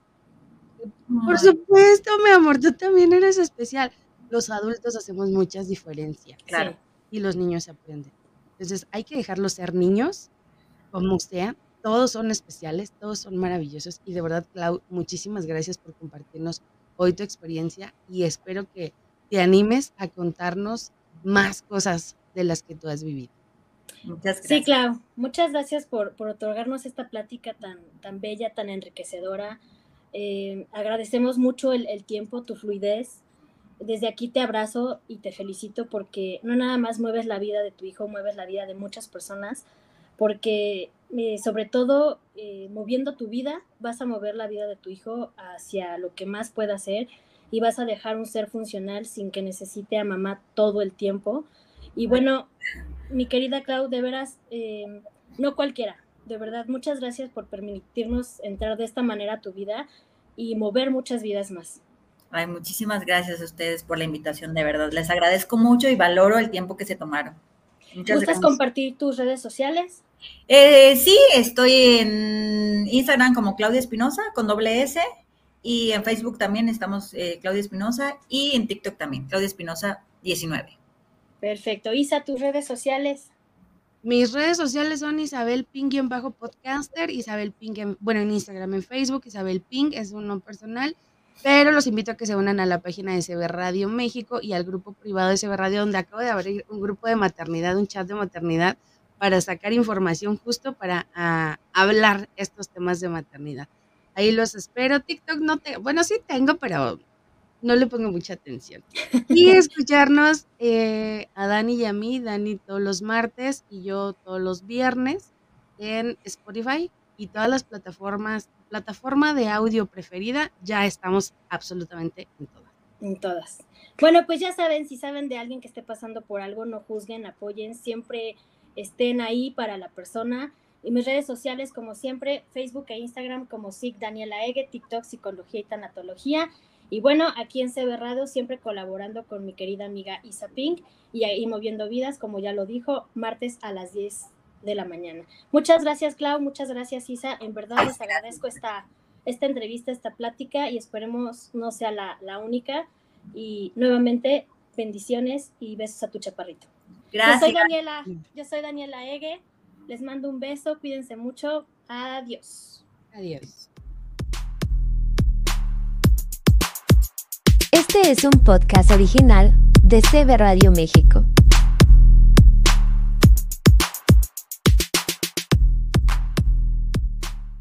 Por supuesto, mi amor, tú también eres especial. Los adultos hacemos muchas diferencias. Claro. Y los niños aprenden. Entonces, hay que dejarlos ser niños, como sea, todos son especiales, todos son maravillosos y de verdad, Clau, muchísimas gracias por compartirnos hoy tu experiencia y espero que te animes a contarnos más cosas de las que tú has vivido. Muchas gracias. Sí, Clau, muchas gracias por, por otorgarnos esta plática tan, tan bella, tan enriquecedora. Eh, agradecemos mucho el, el tiempo, tu fluidez. Desde aquí te abrazo y te felicito porque no nada más mueves la vida de tu hijo, mueves la vida de muchas personas porque eh, sobre todo eh, moviendo tu vida vas a mover la vida de tu hijo hacia lo que más pueda hacer y vas a dejar un ser funcional sin que necesite a mamá todo el tiempo. Y bueno, mi querida Clau, de veras, eh, no cualquiera, de verdad, muchas gracias por permitirnos entrar de esta manera a tu vida y mover muchas vidas más. Ay, muchísimas gracias a ustedes por la invitación, de verdad. Les agradezco mucho y valoro el tiempo que se tomaron. Muchas ¿Gustas gracias. compartir tus redes sociales? Eh, sí, estoy en Instagram como Claudia Espinosa con doble S y en Facebook también estamos eh, Claudia Espinosa y en TikTok también, Claudia Espinosa 19. Perfecto. Isa, tus redes sociales. Mis redes sociales son Isabel bajo podcaster Isabel Ping, en, bueno, en Instagram, en Facebook, Isabel Ping es un nombre personal, pero los invito a que se unan a la página de CB Radio México y al grupo privado de CB Radio, donde acabo de abrir un grupo de maternidad, un chat de maternidad, para sacar información justo para a, hablar estos temas de maternidad. Ahí los espero. TikTok no te, bueno, sí tengo, pero no le pongo mucha atención. Y escucharnos eh, a Dani y a mí, Dani todos los martes y yo todos los viernes en Spotify y todas las plataformas, plataforma de audio preferida, ya estamos absolutamente en todas. En todas. Bueno, pues ya saben, si saben de alguien que esté pasando por algo, no juzguen, apoyen, siempre estén ahí para la persona. Y mis redes sociales, como siempre, Facebook e Instagram como SIC Daniela Ege, TikTok Psicología y Tanatología. Y bueno, aquí en CB Radio, siempre colaborando con mi querida amiga Isa Pink y ahí moviendo vidas, como ya lo dijo, martes a las 10 de la mañana. Muchas gracias, Clau, muchas gracias, Isa. En verdad les agradezco esta, esta entrevista, esta plática y esperemos no sea la, la única. Y nuevamente, bendiciones y besos a tu chaparrito. Gracias. Yo soy Daniela, yo soy Daniela Ege. Les mando un beso, cuídense mucho. Adiós. Adiós. Este es un podcast original de CB Radio México.